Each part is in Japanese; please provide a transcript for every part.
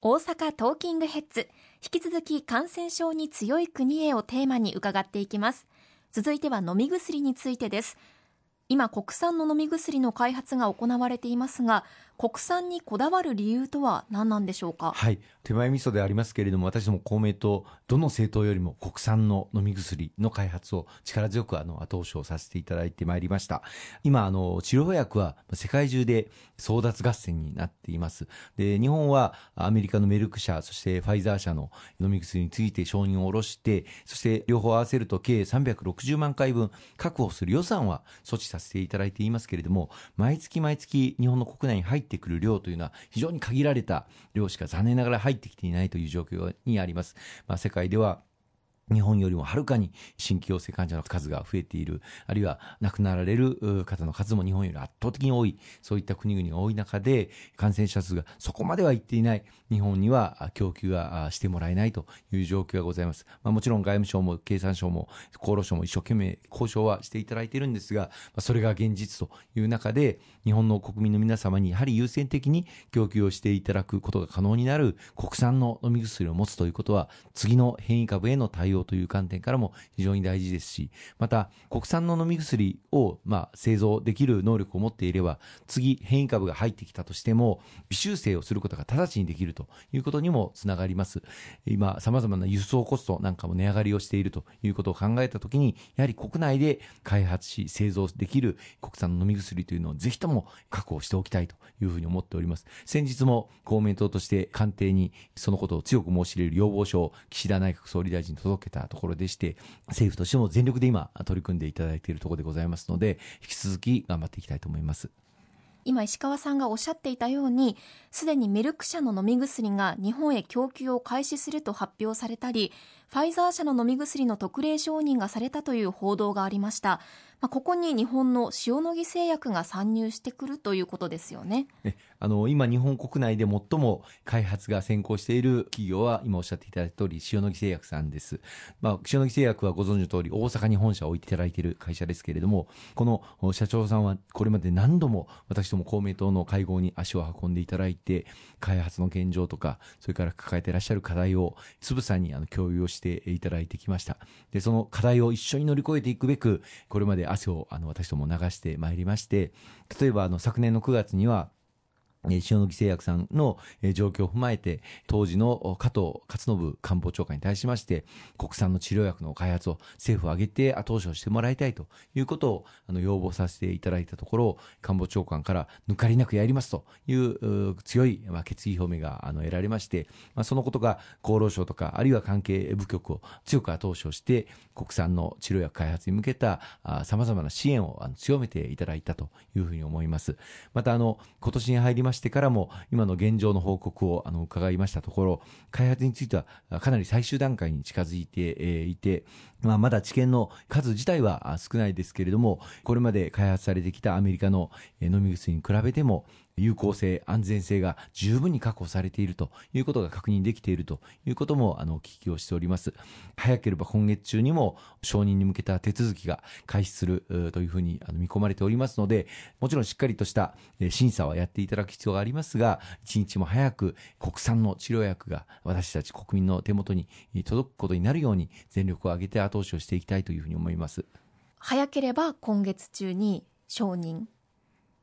大阪トーキングヘッズ。引き続き感染症に強い国へをテーマに伺っていきます。続いては飲み薬についてです。今国産の飲み薬の開発が行われていますが国産にこだわる理由とは何なんでしょうか？はい。手前味噌でありますけれども私ども公明党どの政党よりも国産の飲み薬の開発を力強くあの後押しをさせていただいてまいりました。今あの治療薬は世界中で争奪合戦になっています。で日本はアメリカのメルク社そしてファイザー社の飲み薬について承認を下ろしてそして両方合わせると計360万回分確保する予算は措置させていただいていますけれども毎月毎月日本の国内に入ってってくる量というのは非常に限られた量しか残念ながら入ってきていないという状況にあります。まあ、世界では日本よりもはるかに新規陽性患者の数が増えている、あるいは亡くなられる方の数も日本より圧倒的に多い、そういった国々が多い中で、感染者数がそこまではいっていない。日本には供給がしてもらえないという状況がございます。まあ、もちろん外務省も経産省も厚労省も一生懸命交渉はしていただいているんですが、それが現実という中で、日本の国民の皆様にやはり優先的に供給をしていただくことが可能になる国産の飲み薬を持つということは、次の変異株への対応という観点からも非常に大事ですし、また国産の飲み薬をまあ製造できる能力を持っていれば、次変異株が入ってきたとしても、微修正をすることが直ちにできるということにもつながります。今、様々な輸送コストなんかも値上がりをしているということを考えたときに、やはり国内で開発し、製造できる国産の飲み薬というのをぜひとも確保しておきたいというふうに思っております。先日も公明党として官邸にそのことを強く申し入れる要望書を岸田内閣総理大臣に届けたところでして、政府としても全力で今取り組んでいただいているところでございますので、引き続き頑張っていきたいと思います。今石川さんがおっしゃっていたようにすでにメルク社の飲み薬が日本へ供給を開始すると発表されたりファイザー社の飲み薬の特例承認がされたという報道がありましたまあ、ここに日本の塩野義製薬が参入してくるということですよね。あの今、日本国内で最も開発が先行している企業は、今おっしゃっていただいた通り、塩野義製薬さんです。まあ、塩野義製薬はご存知の通り、大阪に本社を置いていただいている会社ですけれども、この社長さんはこれまで何度も私ども公明党の会合に足を運んでいただいて、開発の現状とか、それから抱えていらっしゃる課題をつぶさにあの共有をしてしていただいてきました。で、その課題を一緒に乗り越えていくべく、これまで汗をあの私ども流してまいりまして、例えばあの昨年の9月には、塩野義製薬さんの状況を踏まえて、当時の加藤勝信官房長官に対しまして、国産の治療薬の開発を政府を挙げて後押しをしてもらいたいということをあの要望させていただいたところ、官房長官から抜かりなくやりますという強い、まあ、決意表明があの得られまして、まあ、そのことが厚労省とか、あるいは関係部局を強く後押しをして、国産の治療薬開発に向けたさまざまな支援を強めていただいたというふうに思います。またあの今年に入りましてからも、今の現状の報告をあの伺いましたところ、開発についてはかなり最終段階に近づいていて、まあ、まだ治験の数自体は少ないですけれども、これまで開発されてきたアメリカの飲み薬に比べても、有効性、安全性が十分に確保されているということが確認できているということも、あの、お聞きをしております。早ければ今月中にも承認に向けた手続きが開始するというふうに見込まれておりますので、もちろんしっかりとした審査はやっていただく必要がありますが、一日も早く国産の治療薬が私たち国民の手元に届くことになるように全力を挙げて後押しをしていきたいというふうに思います。早ければ今月中に承認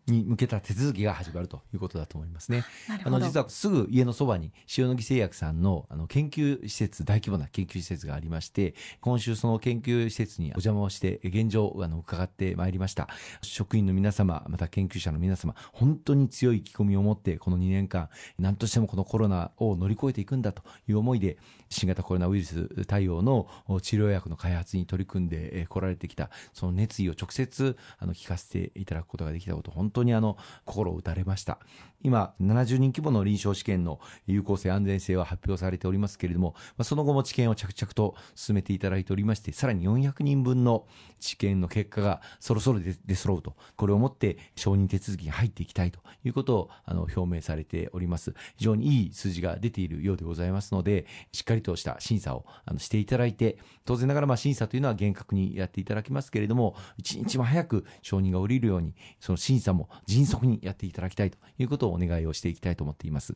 に向けた手続きが始まるということだと思いますね。あの実はすぐ家のそばに塩野義製薬さんのあの研究施設、大規模な研究施設がありまして、今週その研究施設にお邪魔をして現状をあの伺ってまいりました。職員の皆様、また研究者の皆様、本当に強い意気込みを持ってこの2年間、何としてもこのコロナを乗り越えていくんだという思いで、新型コロナウイルス対応の治療薬の開発に取り組んでこられてきた、その熱意を直接あの聞かせていただくことができたこと、本当にあの心を打たれました。今70人規模の臨床試験の有効性安全性は発表されておりますけれども、まあ、その後も治験を着々と進めていただいておりましてさらに400人分の治験の結果がそろそろ出揃うとこれをもって承認手続きに入っていきたいということをあの表明されております。非常にいい数字が出ているようでございますのでしっかりとした審査をあのしていただいて当然ながらまあ審査というのは厳格にやっていただきますけれども一日も早く承認が下りるようにその審査迅速にやっていただきたいということをお願いをしていきたいと思っています。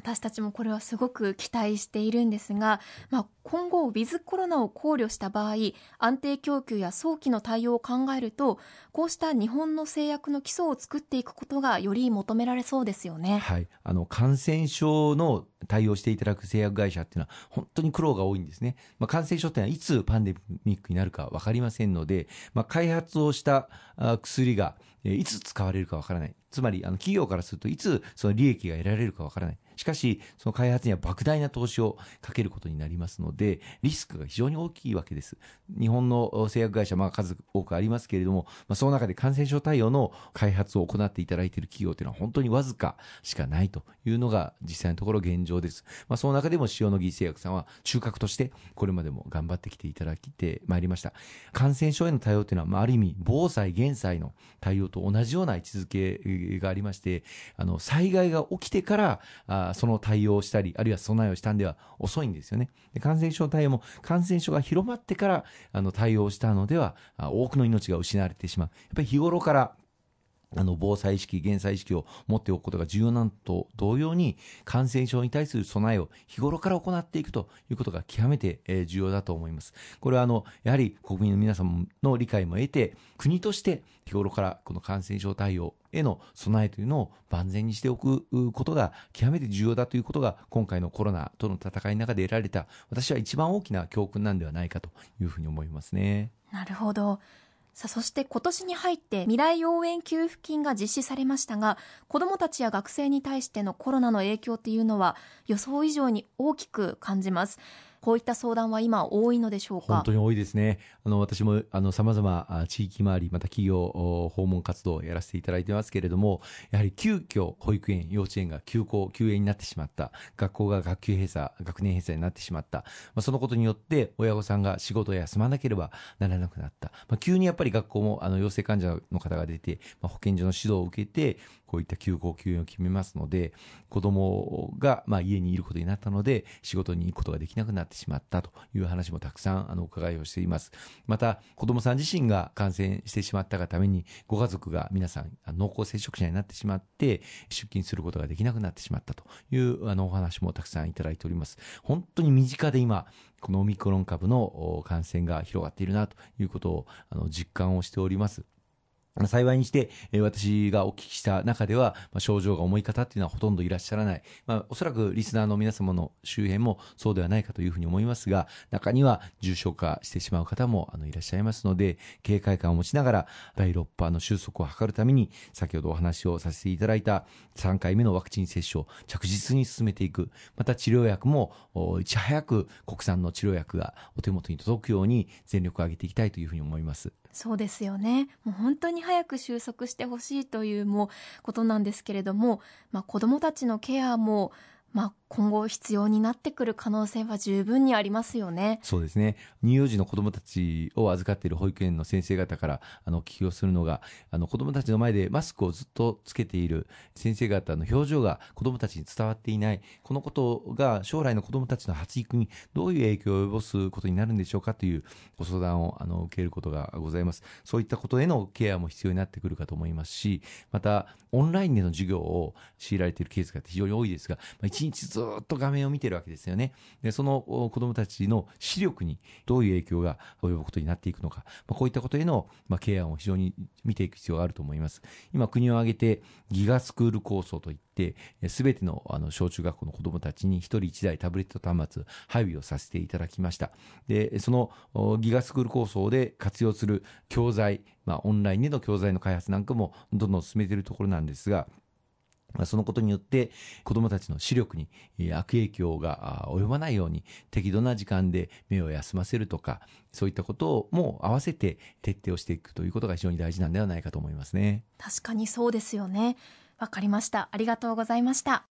私たちもこれはすごく期待しているんですが、まあ、今後ウィズコロナを考慮した場合安定供給や早期の対応を考えるとこうした日本の製薬の基礎を作っていくことがより求められそうですよね。はい、あの感染症の対応していただく製薬会社っていうのは本当に苦労が多いんですね。まあ、感染症っていうのはいつパンデミックになるか分かりませんので、まあ、開発をした薬がいつ使われるか分からない。つまりあの企業からするといつその利益が得られるか分からない。しかし、その開発には莫大な投資をかけることになりますので、リスクが非常に大きいわけです。日本の製薬会社、まあ数多くありますけれども、まあ、その中で感染症対応の開発を行っていただいている企業というのは本当にわずかしかないというのが実際のところ現状です。まあ、その中でも塩野義製薬さんは中核としてこれまでも頑張ってきていただいてまいりました。感染症への対応というのは、まあ、ある意味防災減災の対応と同じような位置づけがありまして、あの災害が起きてからあその対応をしたり、あるいは備えをしたんでは遅いんですよね。で感染症対応も感染症が広まってからあの対応したのでは、多くの命が失われてしまう。やっぱり日頃からあの防災意識、減災意識を持っておくことが重要なのと同様に、感染症に対する備えを日頃から行っていくということが極めて重要だと思います。これはあの、やはり国民の皆様の理解も得て、国として日頃からこの感染症対応への備えというのを万全にしておくことが極めて重要だということが今回のコロナとの戦いの中で得られた私は一番大きな教訓なんではないかというふうに思いますね。なるほど。さあそして今年に入って未来応援給付金が実施されましたが子どもたちや学生に対してのコロナの影響っていうのは予想以上に大きく感じます。こういった相談は今多いのでしょうか？本当に多いですね。あの、私も、あの、様々、地域回り、また企業訪問活動をやらせていただいてますけれども、やはり急遽、保育園、幼稚園が休校、休園になってしまった。学校が学級閉鎖、学年閉鎖になってしまった。まあ、そのことによって、親御さんが仕事を休まなければならなくなった。まあ、急にやっぱり学校も、あの、陽性患者の方が出て、まあ、保健所の指導を受けて、こういった休校休園を決めますので、子供が、まあ、家にいることになったので、仕事に行くことができなくなったてしまったという話もたくさん、あの、お伺いをしています。また、子供さん自身が感染してしまったがために、ご家族が皆さん、濃厚接触者になってしまって、出勤することができなくなってしまったという、あの、お話もたくさんいただいております。本当に身近で今、このオミクロン株の感染が広がっているなということを、あの、実感をしております。幸いにしてえ、私がお聞きした中ではま、症状が重い方っていうのはほとんどいらっしゃらない。まあ、おそらくリスナーの皆様の周辺もそうではないかというふうに思いますが、中には重症化してしまう方もあのいらっしゃいますので、警戒感を持ちながら、第6波の収束を図るために、先ほどお話をさせていただいた3回目のワクチン接種を着実に進めていく。また治療薬も、いち早く国産の治療薬がお手元に届くように全力を挙げていきたいというふうに思います。そうですよね。もう本当に早く収束してほしいというもことなんですけれども、まあ、子どもたちのケアもまあ、今後必要になってくる可能性は十分にありますよね。そうですね。乳幼児の子供たちを預かっている保育園の先生方からあのお聞きをするのが、あの子供たちの前でマスクをずっとつけている先生方の表情が子供たちに伝わっていない、このことが将来の子供たちの発育にどういう影響を及ぼすことになるんでしょうかというご相談をあの受けることがございます。そういったことへのケアも必要になってくるかと思いますし、またオンラインでの授業を強いられているケースが非常に多いですが、まあ日ずっと画面を見てるわけですよね。で、その子供たちの視力にどういう影響が及ぶことになっていくのか、まあ、こういったことへの、まあ、ケアを非常に見ていく必要があると思います。今、国を挙げてギガスクール構想といって、すべてのあの小中学校の子供たちに一人一台タブレット端末配備をさせていただきました。で、そのギガスクール構想で活用する教材、まあ、オンラインでの教材の開発なんかもどんどん進めているところなんですが、そのことによって子供たちの視力に悪影響が及ばないように適度な時間で目を休ませるとかそういったことも合わせて徹底をしていくということが非常に大事なんではないかと思いますね。確かにそうですよね。わかりました。ありがとうございました。